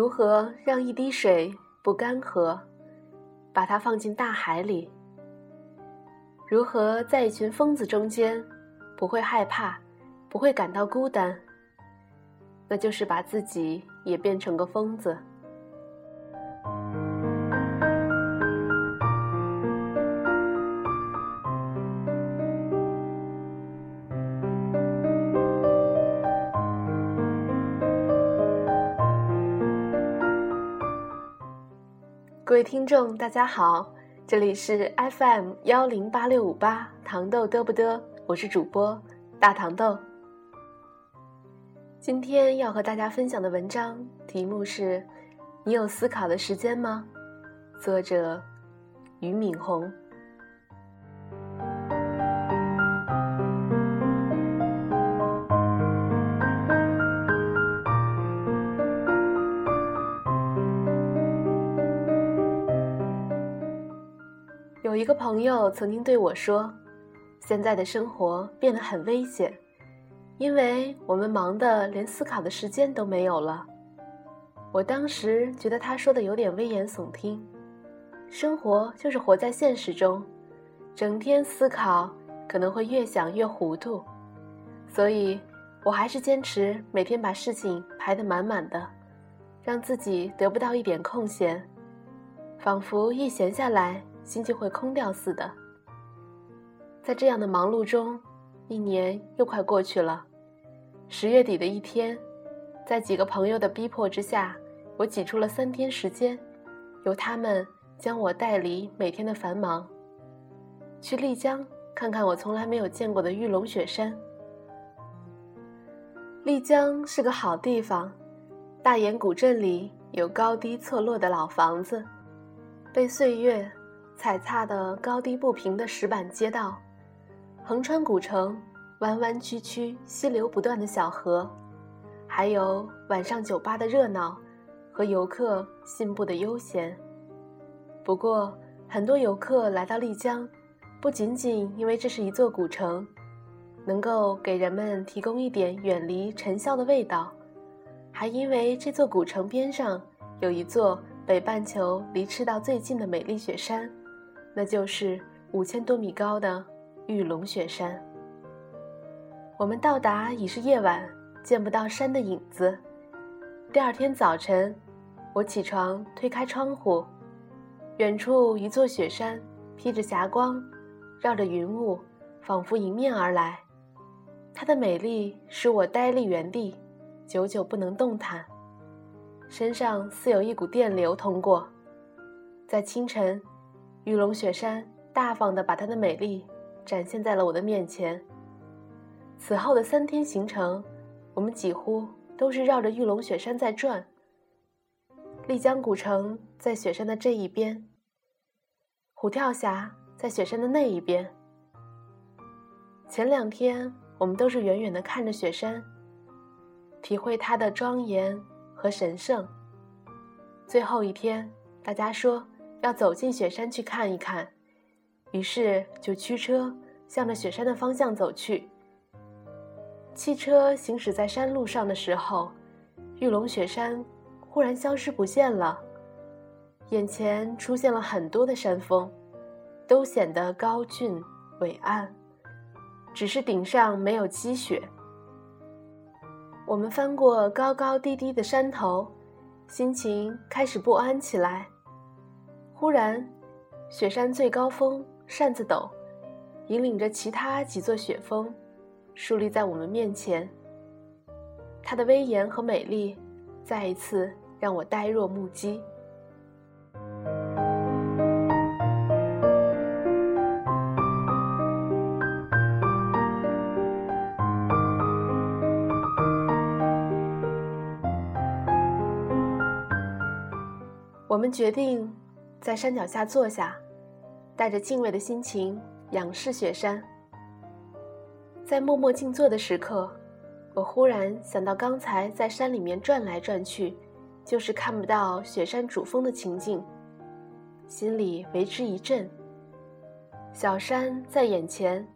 如何让一滴水不干涸？把它放进大海里。如何在一群疯子中间，不会害怕，不会感到孤单？那就是把自己也变成个疯子。各位听众，大家好，这里是 FM 幺零八六五八糖豆嘚不嘚，我是主播大糖豆。今天要和大家分享的文章题目是：你有思考的时间吗？作者俞敏洪。一个朋友曾经对我说：“现在的生活变得很危险，因为我们忙得连思考的时间都没有了。”我当时觉得他说的有点危言耸听。生活就是活在现实中，整天思考可能会越想越糊涂，所以我还是坚持每天把事情排得满满的，让自己得不到一点空闲，仿佛一闲下来。心就会空掉似的。在这样的忙碌中，一年又快过去了。十月底的一天，在几个朋友的逼迫之下，我挤出了三天时间，由他们将我带离每天的繁忙，去丽江看看我从来没有见过的玉龙雪山。丽江是个好地方，大研古镇里有高低错落的老房子，被岁月。踩踏的高低不平的石板街道，横穿古城，弯弯曲曲、溪流不断的小河，还有晚上酒吧的热闹和游客信步的悠闲。不过，很多游客来到丽江，不仅仅因为这是一座古城，能够给人们提供一点远离尘嚣的味道，还因为这座古城边上有一座北半球离赤道最近的美丽雪山。那就是五千多米高的玉龙雪山。我们到达已是夜晚，见不到山的影子。第二天早晨，我起床推开窗户，远处一座雪山披着霞光，绕着云雾，仿佛迎面而来。它的美丽使我呆立原地，久久不能动弹，身上似有一股电流通过。在清晨。玉龙雪山大方地把它的美丽展现在了我的面前。此后的三天行程，我们几乎都是绕着玉龙雪山在转。丽江古城在雪山的这一边，虎跳峡在雪山的那一边。前两天我们都是远远地看着雪山，体会它的庄严和神圣。最后一天，大家说。要走进雪山去看一看，于是就驱车向着雪山的方向走去。汽车行驶在山路上的时候，玉龙雪山忽然消失不见了，眼前出现了很多的山峰，都显得高峻伟岸，只是顶上没有积雪。我们翻过高高低低的山头，心情开始不安起来。忽然，雪山最高峰扇子陡，引领着其他几座雪峰，树立在我们面前。它的威严和美丽，再一次让我呆若木鸡。我们决定。在山脚下坐下，带着敬畏的心情仰视雪山。在默默静坐的时刻，我忽然想到刚才在山里面转来转去，就是看不到雪山主峰的情景，心里为之一震。小山在眼前，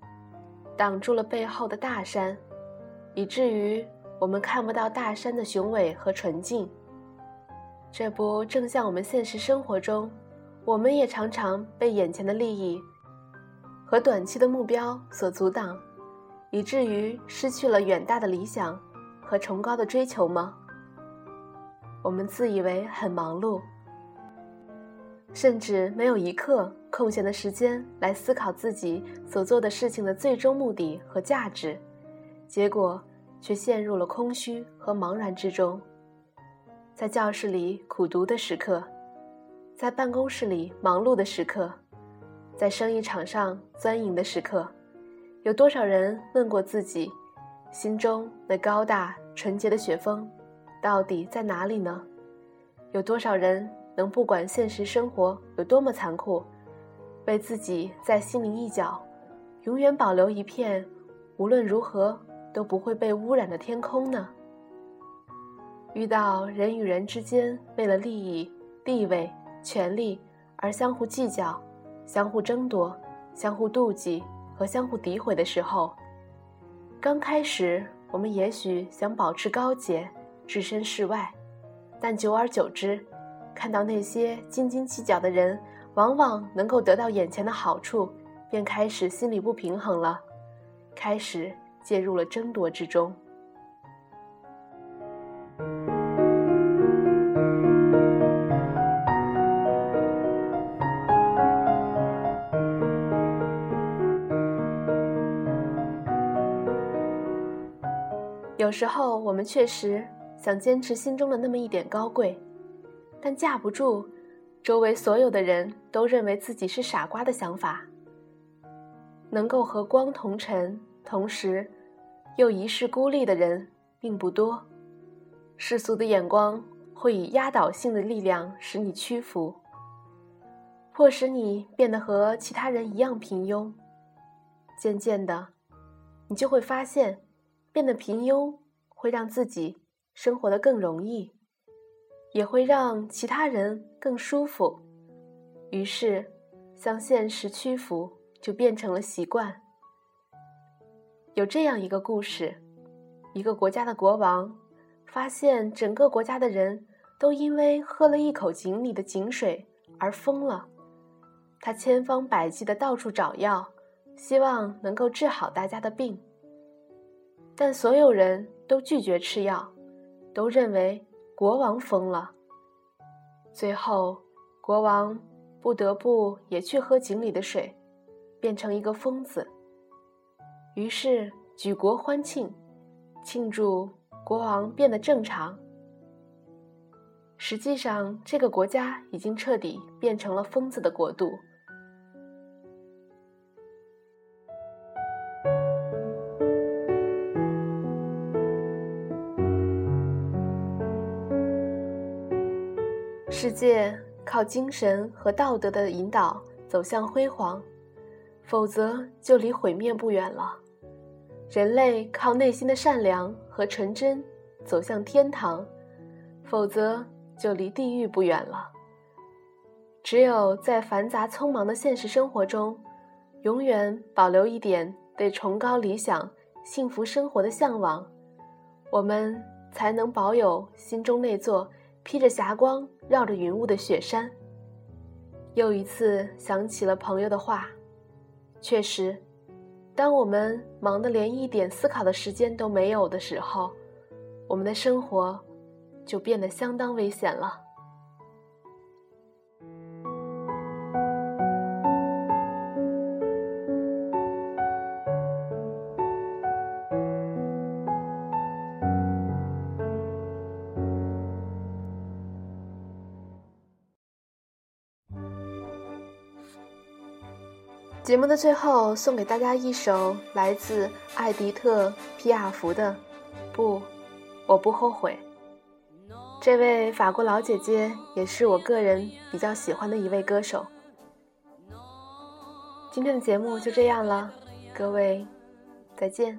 挡住了背后的大山，以至于我们看不到大山的雄伟和纯净。这不正像我们现实生活中，我们也常常被眼前的利益和短期的目标所阻挡，以至于失去了远大的理想和崇高的追求吗？我们自以为很忙碌，甚至没有一刻空闲的时间来思考自己所做的事情的最终目的和价值，结果却陷入了空虚和茫然之中。在教室里苦读的时刻，在办公室里忙碌的时刻，在生意场上钻营的时刻，有多少人问过自己，心中那高大纯洁的雪峰，到底在哪里呢？有多少人能不管现实生活有多么残酷，为自己在心灵一角，永远保留一片无论如何都不会被污染的天空呢？遇到人与人之间为了利益、地位、权力而相互计较、相互争夺、相互妒忌和相互诋毁的时候，刚开始我们也许想保持高洁、置身事外，但久而久之，看到那些斤斤计较的人往往能够得到眼前的好处，便开始心里不平衡了，开始介入了争夺之中。时候我们确实想坚持心中的那么一点高贵，但架不住周围所有的人都认为自己是傻瓜的想法。能够和光同尘，同时又一世孤立的人并不多。世俗的眼光会以压倒性的力量使你屈服，迫使你变得和其他人一样平庸。渐渐的，你就会发现。变得平庸会让自己生活的更容易，也会让其他人更舒服。于是，向现实屈服就变成了习惯。有这样一个故事：一个国家的国王发现整个国家的人都因为喝了一口井里的井水而疯了。他千方百计的到处找药，希望能够治好大家的病。但所有人都拒绝吃药，都认为国王疯了。最后，国王不得不也去喝井里的水，变成一个疯子。于是举国欢庆，庆祝国王变得正常。实际上，这个国家已经彻底变成了疯子的国度。界靠精神和道德的引导走向辉煌，否则就离毁灭不远了。人类靠内心的善良和纯真走向天堂，否则就离地狱不远了。只有在繁杂匆忙的现实生活中，永远保留一点对崇高理想、幸福生活的向往，我们才能保有心中那座。披着霞光、绕着云雾的雪山。又一次想起了朋友的话，确实，当我们忙得连一点思考的时间都没有的时候，我们的生活就变得相当危险了。节目的最后，送给大家一首来自艾迪特·皮亚福的《不，我不后悔》。这位法国老姐姐也是我个人比较喜欢的一位歌手。今天的节目就这样了，各位再见。